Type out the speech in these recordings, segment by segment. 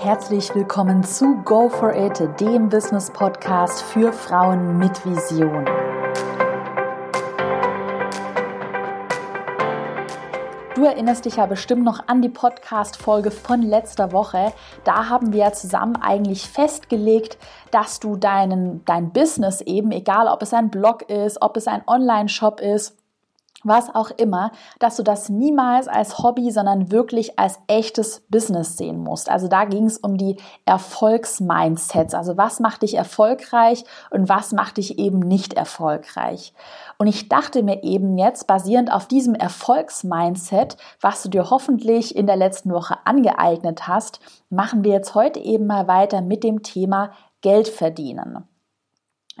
Herzlich willkommen zu Go for It, dem Business Podcast für Frauen mit Vision. Du erinnerst dich ja bestimmt noch an die Podcast-Folge von letzter Woche. Da haben wir zusammen eigentlich festgelegt, dass du deinen, dein Business eben, egal ob es ein Blog ist, ob es ein Online-Shop ist, was auch immer, dass du das niemals als Hobby, sondern wirklich als echtes Business sehen musst. Also da ging es um die Erfolgsmindsets. Also was macht dich erfolgreich und was macht dich eben nicht erfolgreich. Und ich dachte mir eben jetzt, basierend auf diesem Erfolgsmindset, was du dir hoffentlich in der letzten Woche angeeignet hast, machen wir jetzt heute eben mal weiter mit dem Thema Geld verdienen.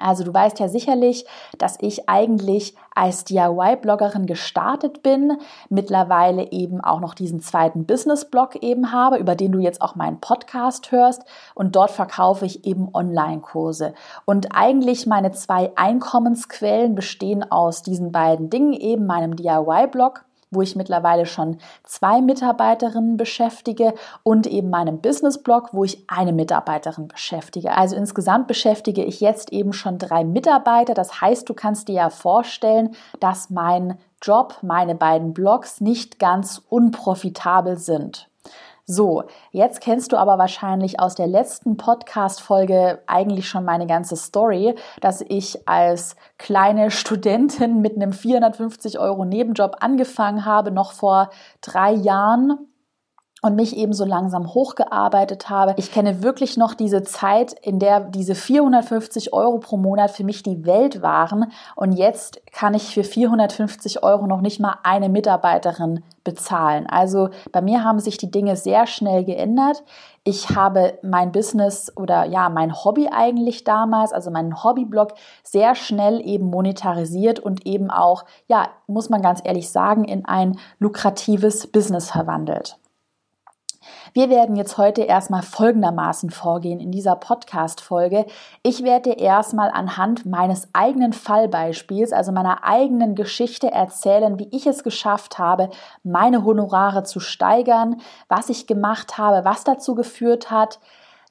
Also du weißt ja sicherlich, dass ich eigentlich als DIY-Bloggerin gestartet bin, mittlerweile eben auch noch diesen zweiten Business-Blog eben habe, über den du jetzt auch meinen Podcast hörst und dort verkaufe ich eben Online-Kurse. Und eigentlich meine zwei Einkommensquellen bestehen aus diesen beiden Dingen, eben meinem DIY-Blog wo ich mittlerweile schon zwei Mitarbeiterinnen beschäftige und eben meinem Business-Blog, wo ich eine Mitarbeiterin beschäftige. Also insgesamt beschäftige ich jetzt eben schon drei Mitarbeiter. Das heißt, du kannst dir ja vorstellen, dass mein Job, meine beiden Blogs nicht ganz unprofitabel sind. So, jetzt kennst du aber wahrscheinlich aus der letzten Podcast-Folge eigentlich schon meine ganze Story, dass ich als kleine Studentin mit einem 450 Euro Nebenjob angefangen habe, noch vor drei Jahren und mich eben so langsam hochgearbeitet habe. Ich kenne wirklich noch diese Zeit, in der diese 450 Euro pro Monat für mich die Welt waren. Und jetzt kann ich für 450 Euro noch nicht mal eine Mitarbeiterin bezahlen. Also bei mir haben sich die Dinge sehr schnell geändert. Ich habe mein Business oder ja, mein Hobby eigentlich damals, also meinen Hobbyblog sehr schnell eben monetarisiert und eben auch, ja, muss man ganz ehrlich sagen, in ein lukratives Business verwandelt. Wir werden jetzt heute erstmal folgendermaßen vorgehen in dieser Podcast-Folge. Ich werde dir erstmal anhand meines eigenen Fallbeispiels, also meiner eigenen Geschichte erzählen, wie ich es geschafft habe, meine Honorare zu steigern, was ich gemacht habe, was dazu geführt hat,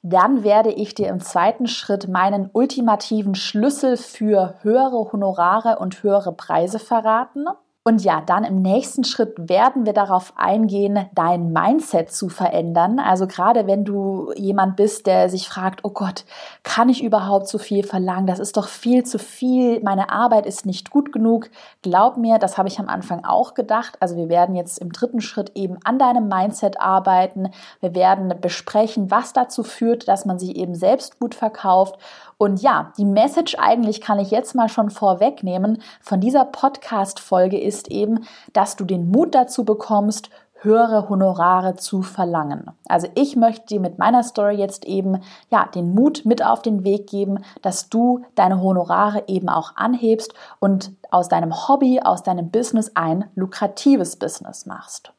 dann werde ich dir im zweiten Schritt meinen ultimativen Schlüssel für höhere Honorare und höhere Preise verraten. Und ja, dann im nächsten Schritt werden wir darauf eingehen, dein Mindset zu verändern. Also gerade wenn du jemand bist, der sich fragt, oh Gott, kann ich überhaupt so viel verlangen? Das ist doch viel zu viel. Meine Arbeit ist nicht gut genug. Glaub mir, das habe ich am Anfang auch gedacht. Also wir werden jetzt im dritten Schritt eben an deinem Mindset arbeiten. Wir werden besprechen, was dazu führt, dass man sich eben selbst gut verkauft und ja, die Message eigentlich kann ich jetzt mal schon vorwegnehmen von dieser Podcast-Folge ist eben, dass du den Mut dazu bekommst, höhere Honorare zu verlangen. Also ich möchte dir mit meiner Story jetzt eben ja den Mut mit auf den Weg geben, dass du deine Honorare eben auch anhebst und aus deinem Hobby, aus deinem Business ein lukratives Business machst.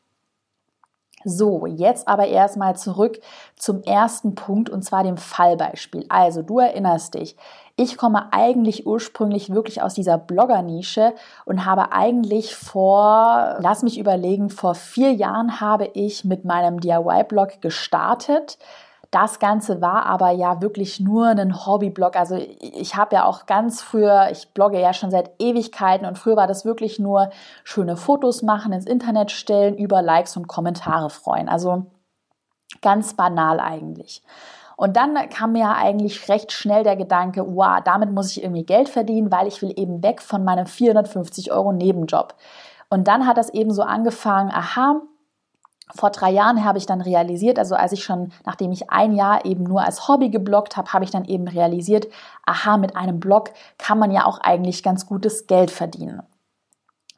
So, jetzt aber erstmal zurück zum ersten Punkt und zwar dem Fallbeispiel. Also, du erinnerst dich, ich komme eigentlich ursprünglich wirklich aus dieser Blogger-Nische und habe eigentlich vor, lass mich überlegen, vor vier Jahren habe ich mit meinem DIY-Blog gestartet das Ganze war aber ja wirklich nur ein Hobbyblog. Also ich habe ja auch ganz früher, ich blogge ja schon seit Ewigkeiten und früher war das wirklich nur schöne Fotos machen, ins Internet stellen, über Likes und Kommentare freuen. Also ganz banal eigentlich. Und dann kam mir eigentlich recht schnell der Gedanke, wow, damit muss ich irgendwie Geld verdienen, weil ich will eben weg von meinem 450 Euro Nebenjob. Und dann hat das eben so angefangen, aha, vor drei Jahren habe ich dann realisiert, also als ich schon, nachdem ich ein Jahr eben nur als Hobby gebloggt habe, habe ich dann eben realisiert, aha, mit einem Blog kann man ja auch eigentlich ganz gutes Geld verdienen.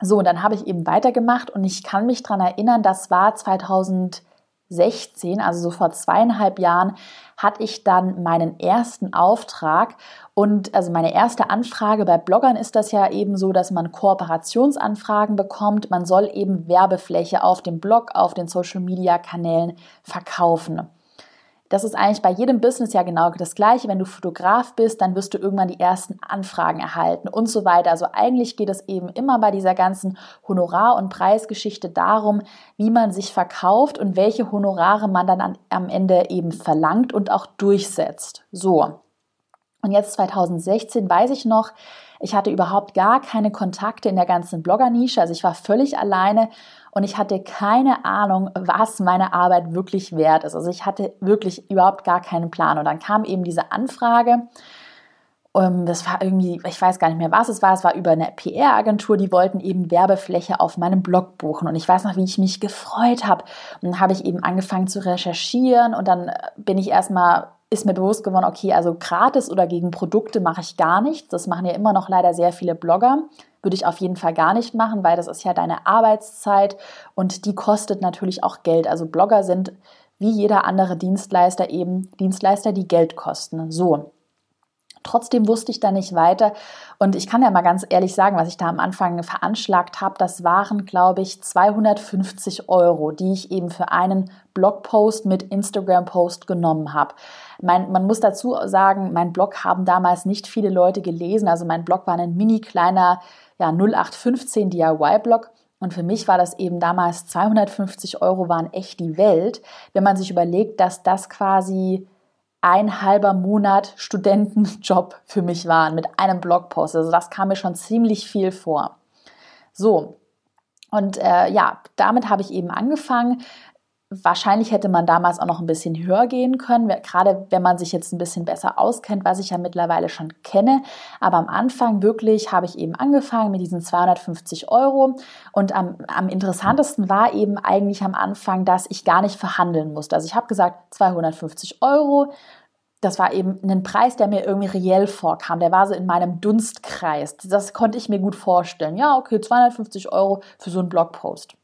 So, und dann habe ich eben weitergemacht und ich kann mich daran erinnern, das war 2000 16, also so vor zweieinhalb Jahren, hatte ich dann meinen ersten Auftrag und also meine erste Anfrage bei Bloggern ist das ja eben so, dass man Kooperationsanfragen bekommt. Man soll eben Werbefläche auf dem Blog, auf den Social Media Kanälen verkaufen. Das ist eigentlich bei jedem Business ja genau das Gleiche. Wenn du Fotograf bist, dann wirst du irgendwann die ersten Anfragen erhalten und so weiter. Also eigentlich geht es eben immer bei dieser ganzen Honorar- und Preisgeschichte darum, wie man sich verkauft und welche Honorare man dann an, am Ende eben verlangt und auch durchsetzt. So. Und jetzt 2016 weiß ich noch, ich hatte überhaupt gar keine Kontakte in der ganzen Blogger-Nische. Also ich war völlig alleine und ich hatte keine Ahnung, was meine Arbeit wirklich wert ist. Also ich hatte wirklich überhaupt gar keinen Plan. Und dann kam eben diese Anfrage. Um, das war irgendwie, ich weiß gar nicht mehr, was es war. Es war über eine PR-Agentur, die wollten eben Werbefläche auf meinem Blog buchen. Und ich weiß noch, wie ich mich gefreut habe. Und dann habe ich eben angefangen zu recherchieren und dann bin ich erstmal ist mir bewusst geworden, okay, also gratis oder gegen Produkte mache ich gar nichts. Das machen ja immer noch leider sehr viele Blogger. Würde ich auf jeden Fall gar nicht machen, weil das ist ja deine Arbeitszeit und die kostet natürlich auch Geld. Also Blogger sind wie jeder andere Dienstleister eben Dienstleister, die Geld kosten. So. Trotzdem wusste ich da nicht weiter. Und ich kann ja mal ganz ehrlich sagen, was ich da am Anfang veranschlagt habe, das waren, glaube ich, 250 Euro, die ich eben für einen Blogpost mit Instagram-Post genommen habe. Mein, man muss dazu sagen, mein Blog haben damals nicht viele Leute gelesen. Also mein Blog war ein mini kleiner ja, 0815 DIY-Blog. Und für mich war das eben damals 250 Euro waren echt die Welt, wenn man sich überlegt, dass das quasi ein halber Monat Studentenjob für mich waren mit einem Blogpost. Also das kam mir schon ziemlich viel vor. So, und äh, ja, damit habe ich eben angefangen. Wahrscheinlich hätte man damals auch noch ein bisschen höher gehen können, gerade wenn man sich jetzt ein bisschen besser auskennt, was ich ja mittlerweile schon kenne. Aber am Anfang wirklich habe ich eben angefangen mit diesen 250 Euro. Und am, am interessantesten war eben eigentlich am Anfang, dass ich gar nicht verhandeln musste. Also ich habe gesagt 250 Euro. Das war eben ein Preis, der mir irgendwie reell vorkam. Der war so in meinem Dunstkreis. Das konnte ich mir gut vorstellen. Ja, okay, 250 Euro für so einen Blogpost.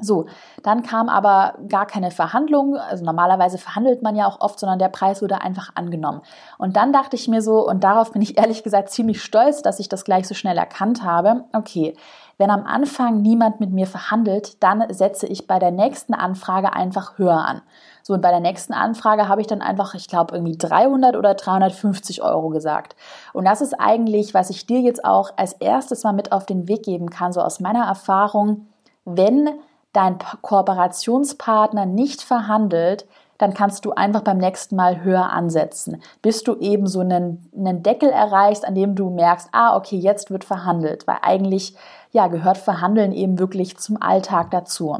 So, dann kam aber gar keine Verhandlung. Also normalerweise verhandelt man ja auch oft, sondern der Preis wurde einfach angenommen. Und dann dachte ich mir so, und darauf bin ich ehrlich gesagt ziemlich stolz, dass ich das gleich so schnell erkannt habe. Okay, wenn am Anfang niemand mit mir verhandelt, dann setze ich bei der nächsten Anfrage einfach höher an. So, und bei der nächsten Anfrage habe ich dann einfach, ich glaube, irgendwie 300 oder 350 Euro gesagt. Und das ist eigentlich, was ich dir jetzt auch als erstes mal mit auf den Weg geben kann, so aus meiner Erfahrung, wenn dein Kooperationspartner nicht verhandelt, dann kannst du einfach beim nächsten Mal höher ansetzen, bis du eben so einen, einen Deckel erreichst, an dem du merkst, ah, okay, jetzt wird verhandelt, weil eigentlich, ja, gehört Verhandeln eben wirklich zum Alltag dazu.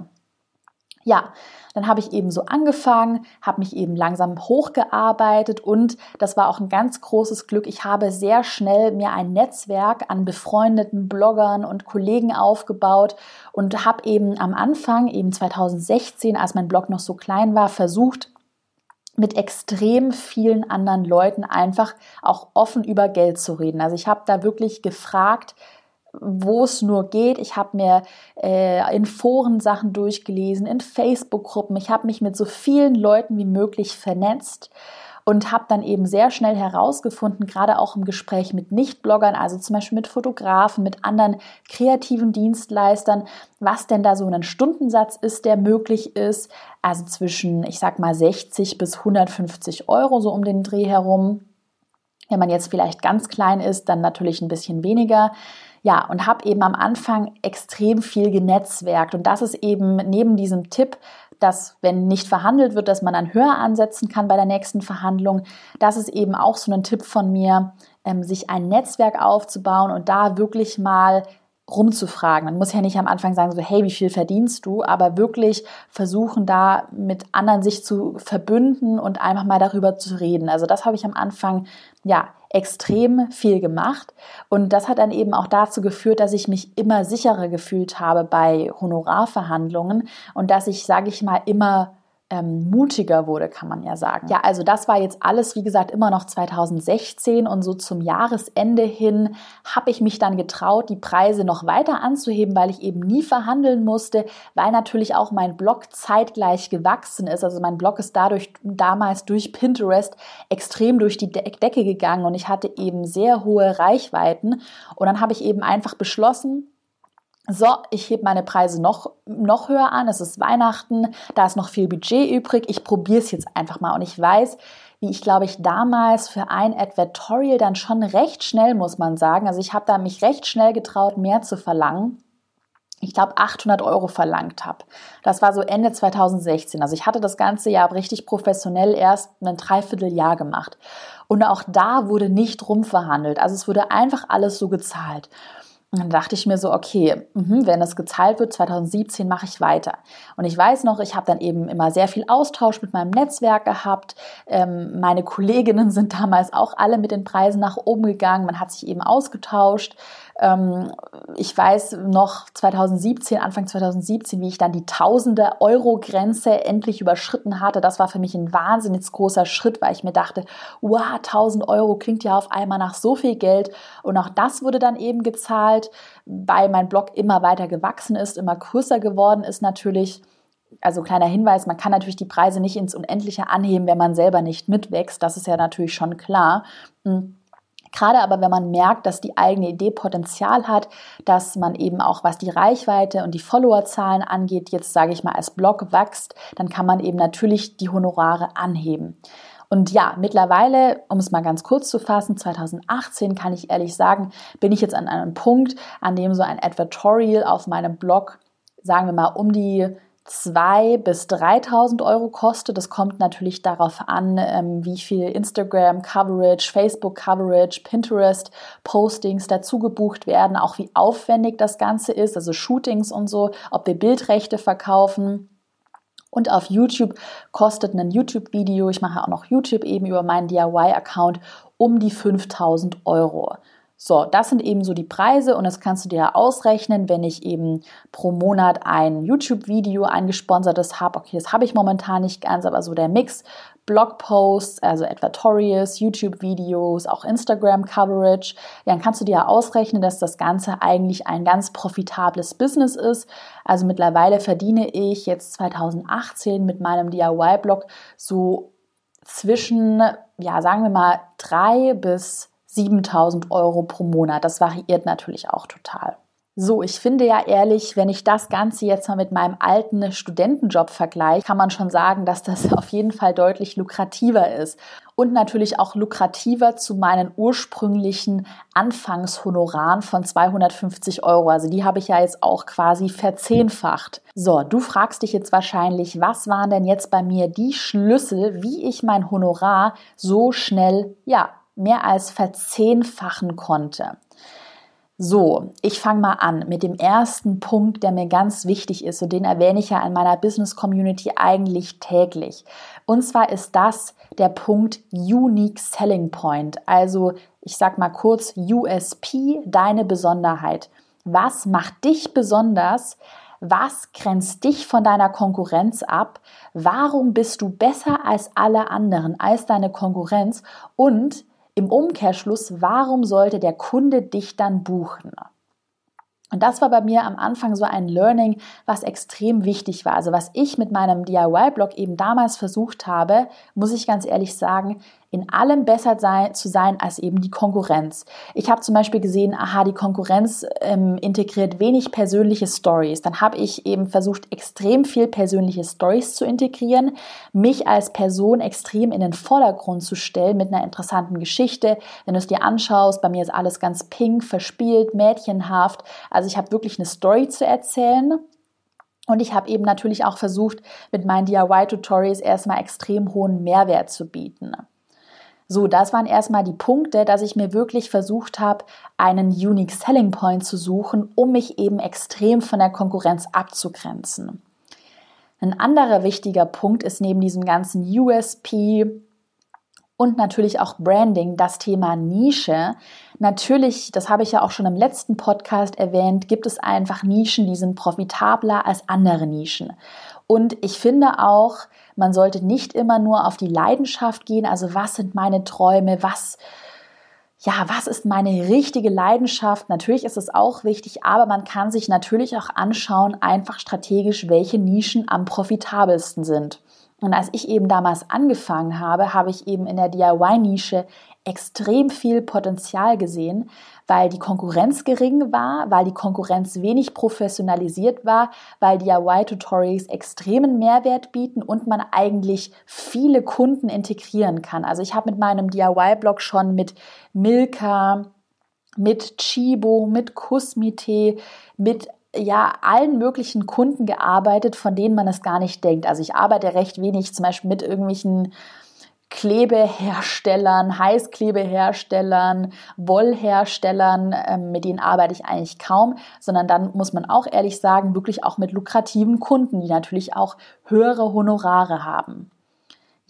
Ja, dann habe ich eben so angefangen, habe mich eben langsam hochgearbeitet und das war auch ein ganz großes Glück. Ich habe sehr schnell mir ein Netzwerk an befreundeten Bloggern und Kollegen aufgebaut und habe eben am Anfang, eben 2016, als mein Blog noch so klein war, versucht, mit extrem vielen anderen Leuten einfach auch offen über Geld zu reden. Also ich habe da wirklich gefragt, wo es nur geht. Ich habe mir äh, in Foren Sachen durchgelesen, in Facebook-Gruppen. Ich habe mich mit so vielen Leuten wie möglich vernetzt und habe dann eben sehr schnell herausgefunden, gerade auch im Gespräch mit Nicht-Bloggern, also zum Beispiel mit Fotografen, mit anderen kreativen Dienstleistern, was denn da so ein Stundensatz ist, der möglich ist. Also zwischen, ich sag mal, 60 bis 150 Euro so um den Dreh herum. Wenn man jetzt vielleicht ganz klein ist, dann natürlich ein bisschen weniger. Ja, und habe eben am Anfang extrem viel genetzwerkt. Und das ist eben neben diesem Tipp, dass wenn nicht verhandelt wird, dass man dann höher ansetzen kann bei der nächsten Verhandlung. Das ist eben auch so ein Tipp von mir, ähm, sich ein Netzwerk aufzubauen und da wirklich mal rumzufragen. Man muss ja nicht am Anfang sagen, so, hey, wie viel verdienst du? Aber wirklich versuchen, da mit anderen sich zu verbünden und einfach mal darüber zu reden. Also das habe ich am Anfang, ja, extrem viel gemacht. Und das hat dann eben auch dazu geführt, dass ich mich immer sicherer gefühlt habe bei Honorarverhandlungen und dass ich, sage ich mal, immer ähm, mutiger wurde, kann man ja sagen. Ja, also das war jetzt alles, wie gesagt, immer noch 2016 und so zum Jahresende hin habe ich mich dann getraut, die Preise noch weiter anzuheben, weil ich eben nie verhandeln musste, weil natürlich auch mein Blog zeitgleich gewachsen ist. Also mein Blog ist dadurch damals durch Pinterest extrem durch die Decke gegangen und ich hatte eben sehr hohe Reichweiten und dann habe ich eben einfach beschlossen, so, ich hebe meine Preise noch, noch höher an, es ist Weihnachten, da ist noch viel Budget übrig, ich probiere es jetzt einfach mal und ich weiß, wie ich glaube ich damals für ein Advertorial dann schon recht schnell, muss man sagen, also ich habe da mich recht schnell getraut, mehr zu verlangen ich glaube, 800 Euro verlangt habe. Das war so Ende 2016. Also ich hatte das ganze Jahr richtig professionell erst ein Dreivierteljahr gemacht. Und auch da wurde nicht rumverhandelt. Also es wurde einfach alles so gezahlt. Und dann dachte ich mir so, okay, mh, wenn das gezahlt wird, 2017 mache ich weiter. Und ich weiß noch, ich habe dann eben immer sehr viel Austausch mit meinem Netzwerk gehabt. Ähm, meine Kolleginnen sind damals auch alle mit den Preisen nach oben gegangen. Man hat sich eben ausgetauscht. Ähm, ich weiß noch 2017, Anfang 2017, wie ich dann die tausende Euro Grenze endlich überschritten hatte. Das war für mich ein wahnsinnig großer Schritt, weil ich mir dachte, wow, 1000 Euro klingt ja auf einmal nach so viel Geld. Und auch das wurde dann eben gezahlt, weil mein Blog immer weiter gewachsen ist, immer größer geworden ist natürlich. Also kleiner Hinweis, man kann natürlich die Preise nicht ins Unendliche anheben, wenn man selber nicht mitwächst. Das ist ja natürlich schon klar. Hm. Gerade aber, wenn man merkt, dass die eigene Idee Potenzial hat, dass man eben auch, was die Reichweite und die Followerzahlen angeht, jetzt sage ich mal als Blog wächst, dann kann man eben natürlich die Honorare anheben. Und ja, mittlerweile, um es mal ganz kurz zu fassen, 2018 kann ich ehrlich sagen, bin ich jetzt an einem Punkt, an dem so ein Advertorial auf meinem Blog, sagen wir mal, um die 2.000 bis 3.000 Euro kostet. Das kommt natürlich darauf an, ähm, wie viel Instagram-Coverage, Facebook-Coverage, Pinterest-Postings dazu gebucht werden, auch wie aufwendig das Ganze ist, also Shootings und so, ob wir Bildrechte verkaufen. Und auf YouTube kostet ein YouTube-Video, ich mache auch noch YouTube eben über meinen DIY-Account, um die 5000 Euro. So, das sind eben so die Preise und das kannst du dir ausrechnen, wenn ich eben pro Monat ein YouTube-Video eingesponsertes habe. Okay, das habe ich momentan nicht ganz, aber so der Mix Blogposts, also Advertorials, YouTube-Videos, auch Instagram-Coverage, dann kannst du dir ausrechnen, dass das Ganze eigentlich ein ganz profitables Business ist. Also mittlerweile verdiene ich jetzt 2018 mit meinem DIY-Blog so zwischen, ja, sagen wir mal, drei bis 7000 Euro pro Monat. Das variiert natürlich auch total. So, ich finde ja ehrlich, wenn ich das Ganze jetzt mal mit meinem alten Studentenjob vergleiche, kann man schon sagen, dass das auf jeden Fall deutlich lukrativer ist. Und natürlich auch lukrativer zu meinen ursprünglichen Anfangshonoraren von 250 Euro. Also die habe ich ja jetzt auch quasi verzehnfacht. So, du fragst dich jetzt wahrscheinlich, was waren denn jetzt bei mir die Schlüssel, wie ich mein Honorar so schnell, ja, mehr als verzehnfachen konnte. So, ich fange mal an mit dem ersten Punkt, der mir ganz wichtig ist und den erwähne ich ja in meiner Business Community eigentlich täglich. Und zwar ist das der Punkt Unique Selling Point. Also, ich sag mal kurz USP, deine Besonderheit. Was macht dich besonders? Was grenzt dich von deiner Konkurrenz ab? Warum bist du besser als alle anderen, als deine Konkurrenz? Und im Umkehrschluss, warum sollte der Kunde dich dann buchen? Und das war bei mir am Anfang so ein Learning, was extrem wichtig war. Also was ich mit meinem DIY-Blog eben damals versucht habe, muss ich ganz ehrlich sagen, in allem besser sein, zu sein als eben die Konkurrenz. Ich habe zum Beispiel gesehen, aha, die Konkurrenz ähm, integriert wenig persönliche Stories. Dann habe ich eben versucht, extrem viel persönliche Stories zu integrieren, mich als Person extrem in den Vordergrund zu stellen mit einer interessanten Geschichte. Wenn du es dir anschaust, bei mir ist alles ganz pink, verspielt, mädchenhaft. Also ich habe wirklich eine Story zu erzählen. Und ich habe eben natürlich auch versucht, mit meinen DIY-Tutorials erstmal extrem hohen Mehrwert zu bieten. So, das waren erstmal die Punkte, dass ich mir wirklich versucht habe, einen Unique Selling Point zu suchen, um mich eben extrem von der Konkurrenz abzugrenzen. Ein anderer wichtiger Punkt ist neben diesem ganzen USP und natürlich auch Branding das Thema Nische. Natürlich, das habe ich ja auch schon im letzten Podcast erwähnt, gibt es einfach Nischen, die sind profitabler als andere Nischen. Und ich finde auch, man sollte nicht immer nur auf die Leidenschaft gehen, also was sind meine Träume, was ja, was ist meine richtige Leidenschaft? Natürlich ist es auch wichtig, aber man kann sich natürlich auch anschauen, einfach strategisch, welche Nischen am profitabelsten sind. Und als ich eben damals angefangen habe, habe ich eben in der DIY-Nische extrem viel Potenzial gesehen, weil die Konkurrenz gering war, weil die Konkurrenz wenig professionalisiert war, weil DIY-Tutorials extremen Mehrwert bieten und man eigentlich viele Kunden integrieren kann. Also ich habe mit meinem DIY-Blog schon mit Milka, mit Chibo, mit Kusmite, mit ja allen möglichen Kunden gearbeitet, von denen man es gar nicht denkt. Also ich arbeite recht wenig zum Beispiel mit irgendwelchen Klebeherstellern, Heißklebeherstellern, Wollherstellern, ähm, mit denen arbeite ich eigentlich kaum, sondern dann muss man auch ehrlich sagen, wirklich auch mit lukrativen Kunden, die natürlich auch höhere Honorare haben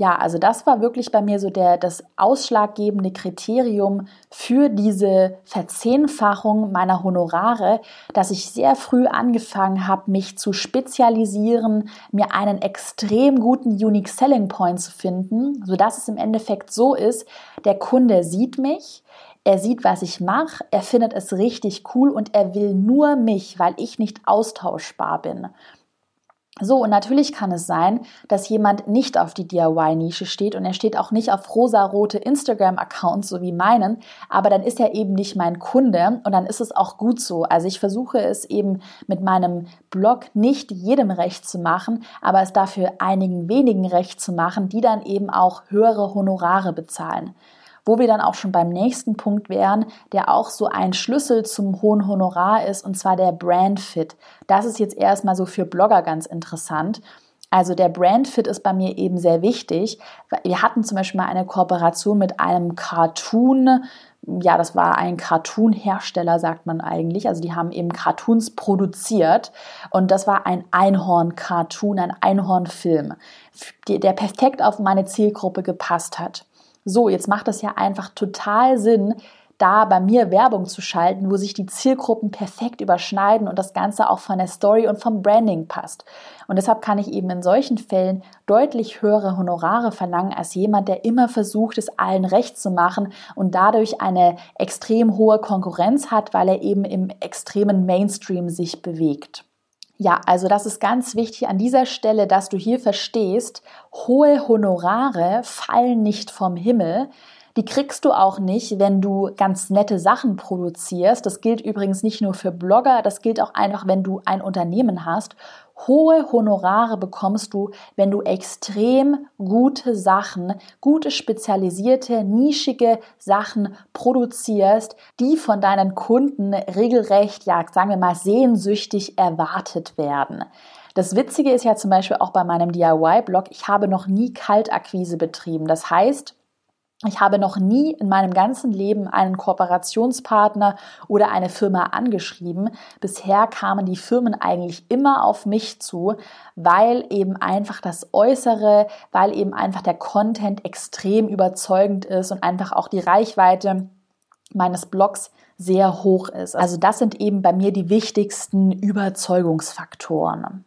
ja, also das war wirklich bei mir so der, das ausschlaggebende Kriterium für diese Verzehnfachung meiner Honorare, dass ich sehr früh angefangen habe, mich zu spezialisieren, mir einen extrem guten Unique Selling Point zu finden, sodass es im Endeffekt so ist, der Kunde sieht mich, er sieht, was ich mache, er findet es richtig cool und er will nur mich, weil ich nicht austauschbar bin. So, und natürlich kann es sein, dass jemand nicht auf die DIY-Nische steht und er steht auch nicht auf rosarote Instagram-Accounts, so wie meinen, aber dann ist er eben nicht mein Kunde und dann ist es auch gut so. Also ich versuche es eben mit meinem Blog nicht jedem recht zu machen, aber es dafür einigen wenigen recht zu machen, die dann eben auch höhere Honorare bezahlen wo wir dann auch schon beim nächsten Punkt wären, der auch so ein Schlüssel zum hohen Honorar ist, und zwar der Brand Fit. Das ist jetzt erstmal so für Blogger ganz interessant. Also der Brandfit ist bei mir eben sehr wichtig. Wir hatten zum Beispiel mal eine Kooperation mit einem Cartoon. Ja, das war ein Cartoon-Hersteller, sagt man eigentlich. Also die haben eben Cartoons produziert. Und das war ein Einhorn-Cartoon, ein Einhorn-Film, der perfekt auf meine Zielgruppe gepasst hat so, jetzt macht es ja einfach total Sinn, da bei mir Werbung zu schalten, wo sich die Zielgruppen perfekt überschneiden und das Ganze auch von der Story und vom Branding passt. Und deshalb kann ich eben in solchen Fällen deutlich höhere Honorare verlangen als jemand, der immer versucht, es allen recht zu machen und dadurch eine extrem hohe Konkurrenz hat, weil er eben im extremen Mainstream sich bewegt. Ja, also das ist ganz wichtig an dieser Stelle, dass du hier verstehst, hohe Honorare fallen nicht vom Himmel. Die kriegst du auch nicht, wenn du ganz nette Sachen produzierst. Das gilt übrigens nicht nur für Blogger, das gilt auch einfach, wenn du ein Unternehmen hast. Hohe Honorare bekommst du, wenn du extrem gute Sachen, gute spezialisierte, nischige Sachen produzierst, die von deinen Kunden regelrecht, ja, sagen wir mal, sehnsüchtig erwartet werden. Das Witzige ist ja zum Beispiel auch bei meinem DIY-Blog, ich habe noch nie Kaltakquise betrieben. Das heißt, ich habe noch nie in meinem ganzen Leben einen Kooperationspartner oder eine Firma angeschrieben. Bisher kamen die Firmen eigentlich immer auf mich zu, weil eben einfach das Äußere, weil eben einfach der Content extrem überzeugend ist und einfach auch die Reichweite meines Blogs sehr hoch ist. Also das sind eben bei mir die wichtigsten Überzeugungsfaktoren.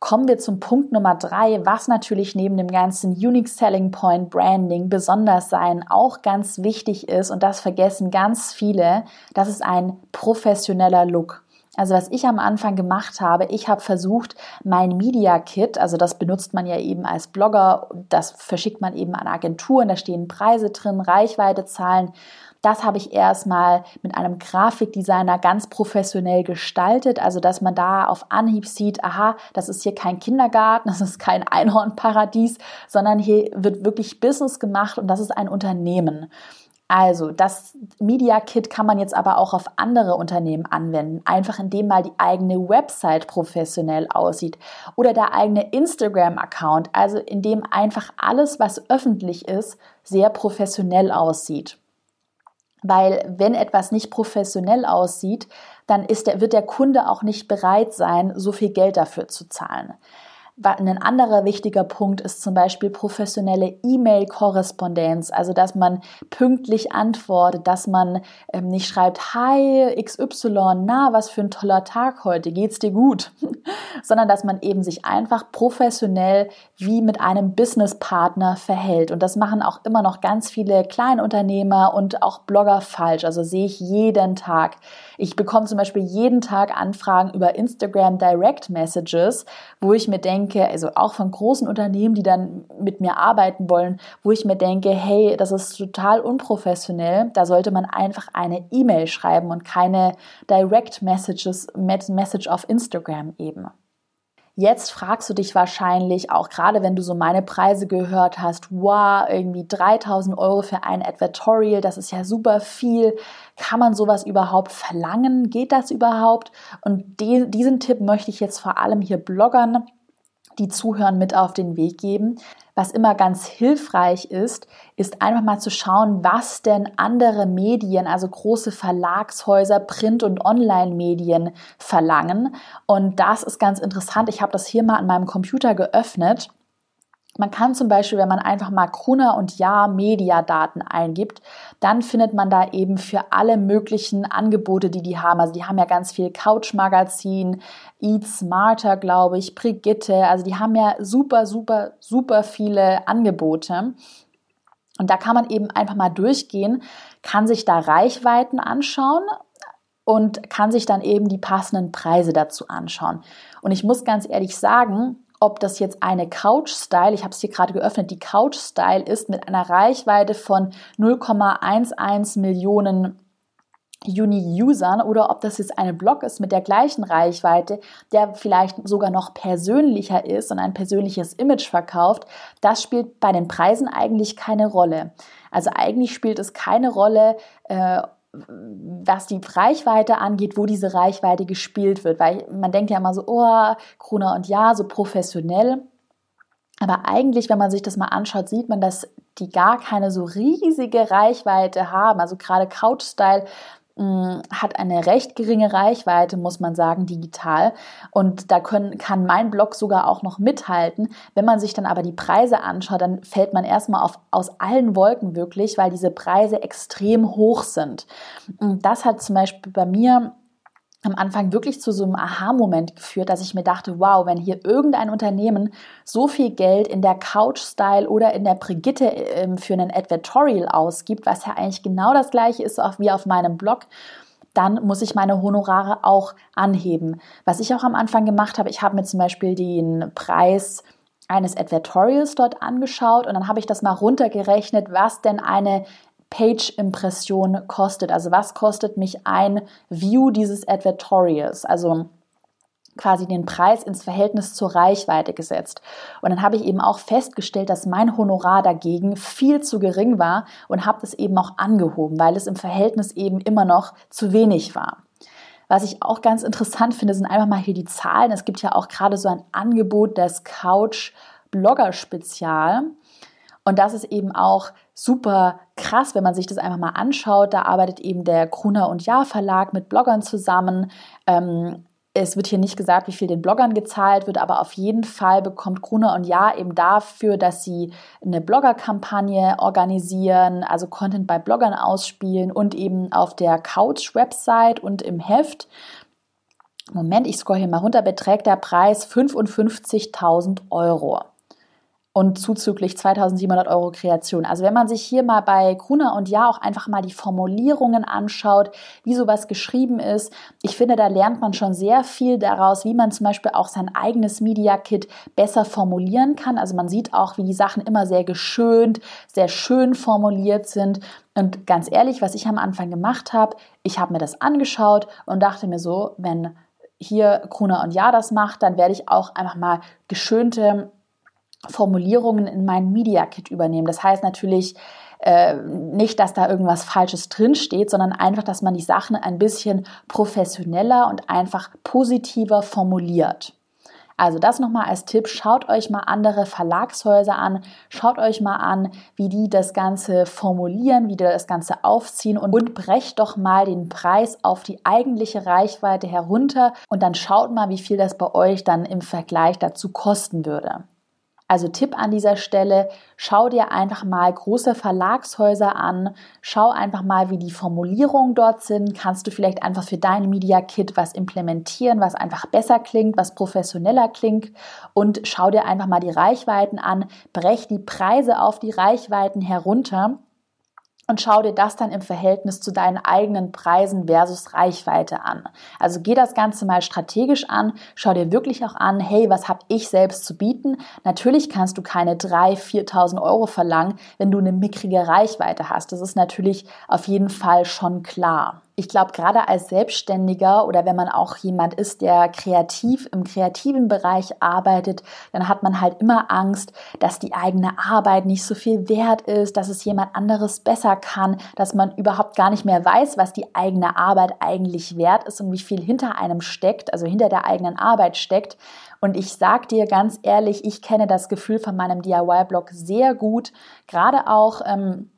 Kommen wir zum Punkt Nummer drei, was natürlich neben dem ganzen Unique Selling Point Branding besonders sein auch ganz wichtig ist und das vergessen ganz viele, das ist ein professioneller Look. Also was ich am Anfang gemacht habe, ich habe versucht, mein Media Kit, also das benutzt man ja eben als Blogger, das verschickt man eben an Agenturen, da stehen Preise drin, Reichweitezahlen das habe ich erstmal mit einem Grafikdesigner ganz professionell gestaltet, also dass man da auf Anhieb sieht, aha, das ist hier kein Kindergarten, das ist kein Einhornparadies, sondern hier wird wirklich Business gemacht und das ist ein Unternehmen. Also, das Media Kit kann man jetzt aber auch auf andere Unternehmen anwenden, einfach indem mal die eigene Website professionell aussieht oder der eigene Instagram-Account, also indem einfach alles, was öffentlich ist, sehr professionell aussieht. Weil wenn etwas nicht professionell aussieht, dann der, wird der Kunde auch nicht bereit sein, so viel Geld dafür zu zahlen. Ein anderer wichtiger Punkt ist zum Beispiel professionelle E-Mail-Korrespondenz, also dass man pünktlich antwortet, dass man ähm, nicht schreibt, hi XY, na, was für ein toller Tag heute, geht's dir gut, sondern dass man eben sich einfach professionell wie mit einem Businesspartner verhält. Und das machen auch immer noch ganz viele Kleinunternehmer und auch Blogger falsch, also sehe ich jeden Tag. Ich bekomme zum Beispiel jeden Tag Anfragen über Instagram Direct Messages, wo ich mir denke, also auch von großen Unternehmen, die dann mit mir arbeiten wollen, wo ich mir denke, hey, das ist total unprofessionell. Da sollte man einfach eine E-Mail schreiben und keine Direct Messages, Message auf Instagram eben. Jetzt fragst du dich wahrscheinlich, auch gerade wenn du so meine Preise gehört hast, wow, irgendwie 3000 Euro für ein Advertorial, das ist ja super viel. Kann man sowas überhaupt verlangen? Geht das überhaupt? Und die, diesen Tipp möchte ich jetzt vor allem hier Bloggern, die zuhören, mit auf den Weg geben. Was immer ganz hilfreich ist, ist einfach mal zu schauen, was denn andere Medien, also große Verlagshäuser, Print- und Online-Medien verlangen. Und das ist ganz interessant. Ich habe das hier mal an meinem Computer geöffnet man kann zum Beispiel, wenn man einfach mal Gruner und Ja Mediadaten eingibt, dann findet man da eben für alle möglichen Angebote, die die haben. Also die haben ja ganz viel Couch Magazin, Eat Smarter, glaube ich, Brigitte. Also die haben ja super, super, super viele Angebote. Und da kann man eben einfach mal durchgehen, kann sich da Reichweiten anschauen und kann sich dann eben die passenden Preise dazu anschauen. Und ich muss ganz ehrlich sagen, ob das jetzt eine Couch-Style, ich habe es hier gerade geöffnet, die Couch-Style ist mit einer Reichweite von 0,11 Millionen Uni-Usern oder ob das jetzt eine Blog ist mit der gleichen Reichweite, der vielleicht sogar noch persönlicher ist und ein persönliches Image verkauft, das spielt bei den Preisen eigentlich keine Rolle. Also eigentlich spielt es keine Rolle, äh, was die Reichweite angeht, wo diese Reichweite gespielt wird. Weil man denkt ja immer so, oh, Krone und Ja, so professionell. Aber eigentlich, wenn man sich das mal anschaut, sieht man, dass die gar keine so riesige Reichweite haben. Also gerade Couch-Style hat eine recht geringe Reichweite, muss man sagen, digital. Und da können, kann mein Blog sogar auch noch mithalten. Wenn man sich dann aber die Preise anschaut, dann fällt man erstmal auf, aus allen Wolken wirklich, weil diese Preise extrem hoch sind. Und das hat zum Beispiel bei mir am Anfang wirklich zu so einem Aha-Moment geführt, dass ich mir dachte, wow, wenn hier irgendein Unternehmen so viel Geld in der Couch-Style oder in der Brigitte äh, für einen Advertorial ausgibt, was ja eigentlich genau das gleiche ist wie auf meinem Blog, dann muss ich meine Honorare auch anheben. Was ich auch am Anfang gemacht habe, ich habe mir zum Beispiel den Preis eines Advertorials dort angeschaut und dann habe ich das mal runtergerechnet, was denn eine Page-Impression kostet. Also was kostet mich ein View dieses Advertorials? Also quasi den Preis ins Verhältnis zur Reichweite gesetzt. Und dann habe ich eben auch festgestellt, dass mein Honorar dagegen viel zu gering war und habe das eben auch angehoben, weil es im Verhältnis eben immer noch zu wenig war. Was ich auch ganz interessant finde, sind einfach mal hier die Zahlen. Es gibt ja auch gerade so ein Angebot des Couch Blogger Spezial. Und das ist eben auch super krass, wenn man sich das einfach mal anschaut. Da arbeitet eben der Gruner und Jahr Verlag mit Bloggern zusammen. Ähm, es wird hier nicht gesagt, wie viel den Bloggern gezahlt wird, aber auf jeden Fall bekommt Gruner und Jahr eben dafür, dass sie eine Blogger-Kampagne organisieren, also Content bei Bloggern ausspielen und eben auf der Couch-Website und im Heft. Moment, ich scroll hier mal runter, beträgt der Preis 55.000 Euro und zuzüglich 2700 Euro Kreation. Also wenn man sich hier mal bei Gruner und Ja auch einfach mal die Formulierungen anschaut, wie sowas geschrieben ist, ich finde, da lernt man schon sehr viel daraus, wie man zum Beispiel auch sein eigenes Media Kit besser formulieren kann. Also man sieht auch, wie die Sachen immer sehr geschönt, sehr schön formuliert sind. Und ganz ehrlich, was ich am Anfang gemacht habe, ich habe mir das angeschaut und dachte mir so, wenn hier Gruner und Ja das macht, dann werde ich auch einfach mal geschönte Formulierungen in mein Media Kit übernehmen. Das heißt natürlich äh, nicht, dass da irgendwas Falsches drinsteht, sondern einfach, dass man die Sachen ein bisschen professioneller und einfach positiver formuliert. Also das nochmal als Tipp, schaut euch mal andere Verlagshäuser an, schaut euch mal an, wie die das Ganze formulieren, wie die das Ganze aufziehen und, und brecht doch mal den Preis auf die eigentliche Reichweite herunter und dann schaut mal, wie viel das bei euch dann im Vergleich dazu kosten würde. Also Tipp an dieser Stelle, schau dir einfach mal große Verlagshäuser an, schau einfach mal, wie die Formulierungen dort sind. Kannst du vielleicht einfach für dein Media Kit was implementieren, was einfach besser klingt, was professioneller klingt? Und schau dir einfach mal die Reichweiten an, brech die Preise auf die Reichweiten herunter und schau dir das dann im Verhältnis zu deinen eigenen Preisen versus Reichweite an. Also geh das Ganze mal strategisch an, schau dir wirklich auch an, hey, was habe ich selbst zu bieten? Natürlich kannst du keine 3.000, 4.000 Euro verlangen, wenn du eine mickrige Reichweite hast. Das ist natürlich auf jeden Fall schon klar ich glaube, gerade als Selbstständiger oder wenn man auch jemand ist, der kreativ im kreativen Bereich arbeitet, dann hat man halt immer Angst, dass die eigene Arbeit nicht so viel wert ist, dass es jemand anderes besser kann, dass man überhaupt gar nicht mehr weiß, was die eigene Arbeit eigentlich wert ist und wie viel hinter einem steckt, also hinter der eigenen Arbeit steckt. Und ich sag dir ganz ehrlich, ich kenne das Gefühl von meinem DIY-Blog sehr gut, gerade auch. Ähm,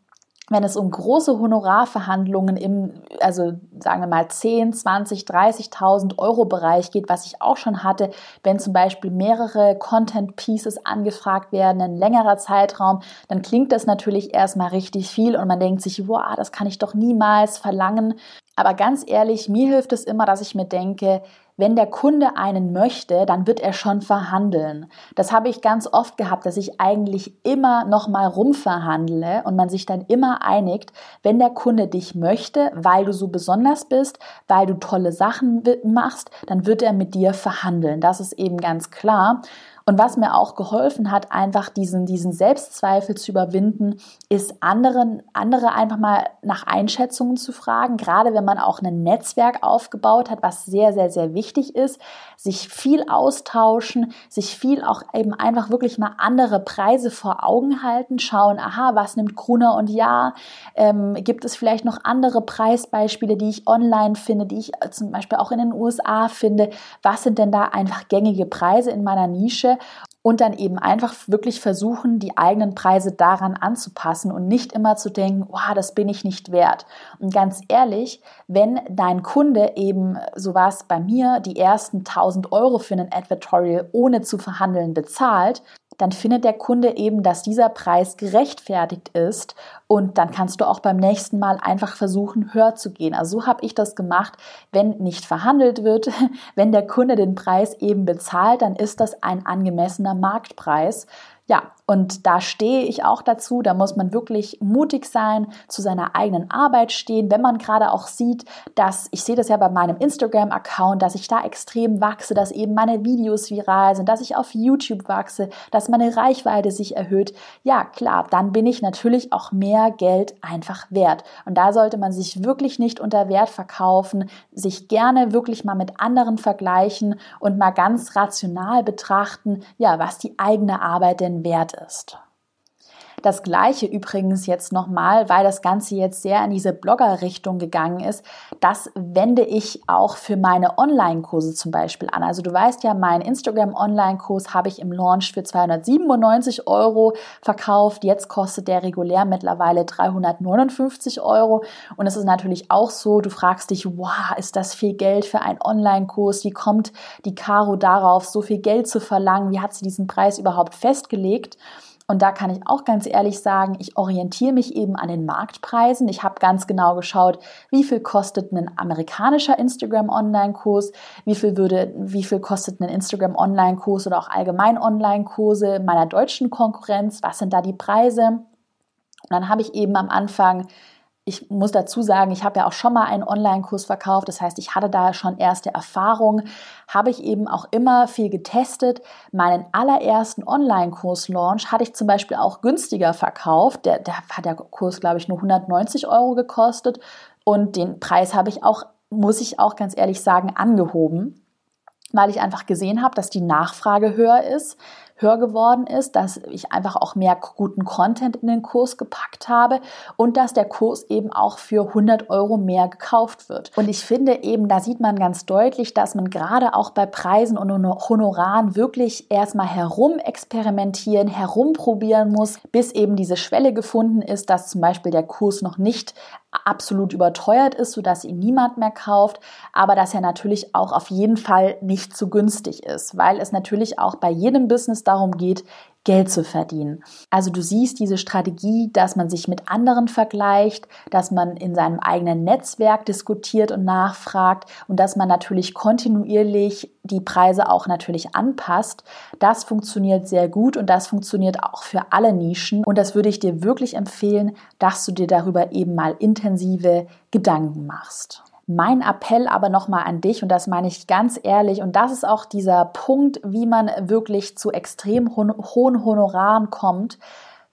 wenn es um große Honorarverhandlungen im, also sagen wir mal 10, 20, 30.000 Euro Bereich geht, was ich auch schon hatte, wenn zum Beispiel mehrere Content Pieces angefragt werden, ein längerer Zeitraum, dann klingt das natürlich erstmal richtig viel und man denkt sich, wow, das kann ich doch niemals verlangen. Aber ganz ehrlich, mir hilft es immer, dass ich mir denke, wenn der Kunde einen möchte, dann wird er schon verhandeln. Das habe ich ganz oft gehabt, dass ich eigentlich immer noch mal rumverhandle und man sich dann immer einigt, wenn der Kunde dich möchte, weil du so besonders bist, weil du tolle Sachen machst, dann wird er mit dir verhandeln. Das ist eben ganz klar. Und was mir auch geholfen hat, einfach diesen, diesen Selbstzweifel zu überwinden, ist anderen, andere einfach mal nach Einschätzungen zu fragen. Gerade wenn man auch ein Netzwerk aufgebaut hat, was sehr, sehr, sehr wichtig ist, sich viel austauschen, sich viel auch eben einfach wirklich mal andere Preise vor Augen halten, schauen, aha, was nimmt Gruner und ja, ähm, gibt es vielleicht noch andere Preisbeispiele, die ich online finde, die ich zum Beispiel auch in den USA finde, was sind denn da einfach gängige Preise in meiner Nische? Und dann eben einfach wirklich versuchen, die eigenen Preise daran anzupassen und nicht immer zu denken, oh, das bin ich nicht wert. Und ganz ehrlich, wenn dein Kunde eben, so war es bei mir, die ersten 1000 Euro für einen Advertorial ohne zu verhandeln bezahlt, dann findet der Kunde eben, dass dieser Preis gerechtfertigt ist und dann kannst du auch beim nächsten Mal einfach versuchen, höher zu gehen. Also so habe ich das gemacht. Wenn nicht verhandelt wird, wenn der Kunde den Preis eben bezahlt, dann ist das ein angemessener Marktpreis. Ja, und da stehe ich auch dazu. Da muss man wirklich mutig sein, zu seiner eigenen Arbeit stehen. Wenn man gerade auch sieht, dass, ich sehe das ja bei meinem Instagram-Account, dass ich da extrem wachse, dass eben meine Videos viral sind, dass ich auf YouTube wachse, dass meine Reichweite sich erhöht. Ja, klar, dann bin ich natürlich auch mehr Geld einfach wert. Und da sollte man sich wirklich nicht unter Wert verkaufen, sich gerne wirklich mal mit anderen vergleichen und mal ganz rational betrachten, ja, was die eigene Arbeit denn wert ist. exist. Das gleiche übrigens jetzt nochmal, weil das Ganze jetzt sehr in diese Blogger-Richtung gegangen ist. Das wende ich auch für meine Online-Kurse zum Beispiel an. Also du weißt ja, meinen Instagram-Online-Kurs habe ich im Launch für 297 Euro verkauft. Jetzt kostet der regulär mittlerweile 359 Euro. Und es ist natürlich auch so, du fragst dich, wow, ist das viel Geld für einen Online-Kurs? Wie kommt die Caro darauf, so viel Geld zu verlangen? Wie hat sie diesen Preis überhaupt festgelegt? Und da kann ich auch ganz ehrlich sagen, ich orientiere mich eben an den Marktpreisen. Ich habe ganz genau geschaut, wie viel kostet ein amerikanischer Instagram Online-Kurs, wie viel würde, wie viel kostet ein Instagram Online-Kurs oder auch allgemein Online-Kurse meiner deutschen Konkurrenz, was sind da die Preise? Und dann habe ich eben am Anfang ich muss dazu sagen, ich habe ja auch schon mal einen Online-Kurs verkauft. Das heißt, ich hatte da schon erste Erfahrungen. Habe ich eben auch immer viel getestet. Meinen allerersten Online-Kurs-Launch hatte ich zum Beispiel auch günstiger verkauft. Der, der hat der Kurs, glaube ich, nur 190 Euro gekostet. Und den Preis habe ich auch, muss ich auch ganz ehrlich sagen, angehoben, weil ich einfach gesehen habe, dass die Nachfrage höher ist höher geworden ist, dass ich einfach auch mehr guten Content in den Kurs gepackt habe und dass der Kurs eben auch für 100 Euro mehr gekauft wird. Und ich finde eben, da sieht man ganz deutlich, dass man gerade auch bei Preisen und Honoraren wirklich erstmal herum experimentieren, herumprobieren muss, bis eben diese Schwelle gefunden ist, dass zum Beispiel der Kurs noch nicht absolut überteuert ist, sodass ihn niemand mehr kauft, aber dass er natürlich auch auf jeden Fall nicht zu günstig ist, weil es natürlich auch bei jedem Business darum geht, Geld zu verdienen. Also du siehst diese Strategie, dass man sich mit anderen vergleicht, dass man in seinem eigenen Netzwerk diskutiert und nachfragt und dass man natürlich kontinuierlich die Preise auch natürlich anpasst. Das funktioniert sehr gut und das funktioniert auch für alle Nischen und das würde ich dir wirklich empfehlen, dass du dir darüber eben mal intensive Gedanken machst. Mein Appell aber nochmal an dich, und das meine ich ganz ehrlich, und das ist auch dieser Punkt, wie man wirklich zu extrem hohen Honoraren kommt,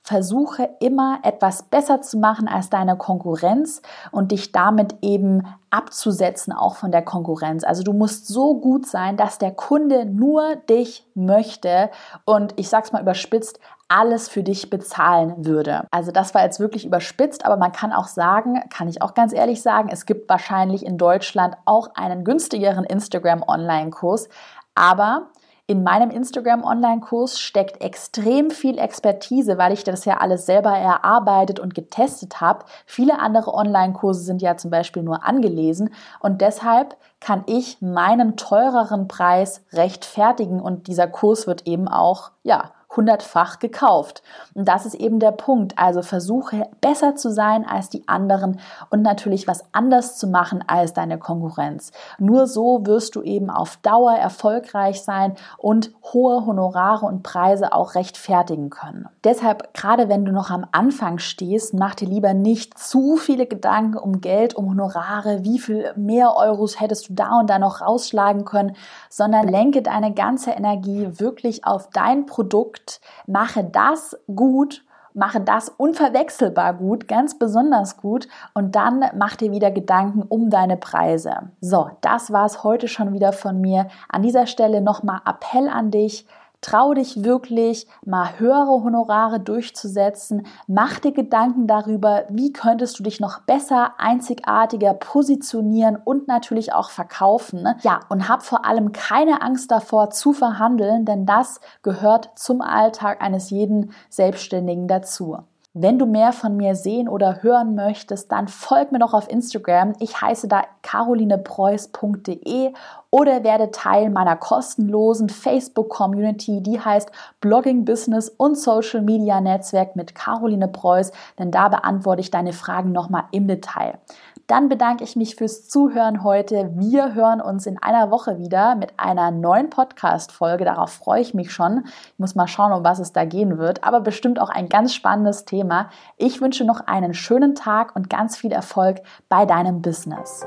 versuche immer etwas besser zu machen als deine Konkurrenz und dich damit eben abzusetzen, auch von der Konkurrenz. Also du musst so gut sein, dass der Kunde nur dich möchte und ich sag's mal überspitzt, alles für dich bezahlen würde. Also das war jetzt wirklich überspitzt, aber man kann auch sagen, kann ich auch ganz ehrlich sagen, es gibt wahrscheinlich in Deutschland auch einen günstigeren Instagram Online-Kurs, aber in meinem Instagram Online-Kurs steckt extrem viel Expertise, weil ich das ja alles selber erarbeitet und getestet habe. Viele andere Online-Kurse sind ja zum Beispiel nur angelesen und deshalb kann ich meinen teureren Preis rechtfertigen und dieser Kurs wird eben auch, ja, hundertfach gekauft. Und das ist eben der Punkt. Also versuche besser zu sein als die anderen und natürlich was anders zu machen als deine Konkurrenz. Nur so wirst du eben auf Dauer erfolgreich sein und hohe Honorare und Preise auch rechtfertigen können. Deshalb, gerade wenn du noch am Anfang stehst, mach dir lieber nicht zu viele Gedanken um Geld, um Honorare, wie viel mehr Euros hättest du da und da noch rausschlagen können, sondern lenke deine ganze Energie wirklich auf dein Produkt mache das gut, mache das unverwechselbar gut, ganz besonders gut und dann mach dir wieder Gedanken um deine Preise. So, das war es heute schon wieder von mir. An dieser Stelle nochmal Appell an dich. Trau dich wirklich, mal höhere Honorare durchzusetzen. Mach dir Gedanken darüber, wie könntest du dich noch besser, einzigartiger positionieren und natürlich auch verkaufen. Ja, und hab vor allem keine Angst davor zu verhandeln, denn das gehört zum Alltag eines jeden Selbstständigen dazu. Wenn du mehr von mir sehen oder hören möchtest, dann folg mir doch auf Instagram. Ich heiße da carolinepreuß.de oder werde Teil meiner kostenlosen Facebook-Community, die heißt Blogging Business und Social Media Netzwerk mit Caroline Preuß, denn da beantworte ich deine Fragen nochmal im Detail. Dann bedanke ich mich fürs Zuhören heute. Wir hören uns in einer Woche wieder mit einer neuen Podcast-Folge. Darauf freue ich mich schon. Ich muss mal schauen, um was es da gehen wird, aber bestimmt auch ein ganz spannendes Thema. Ich wünsche noch einen schönen Tag und ganz viel Erfolg bei deinem Business.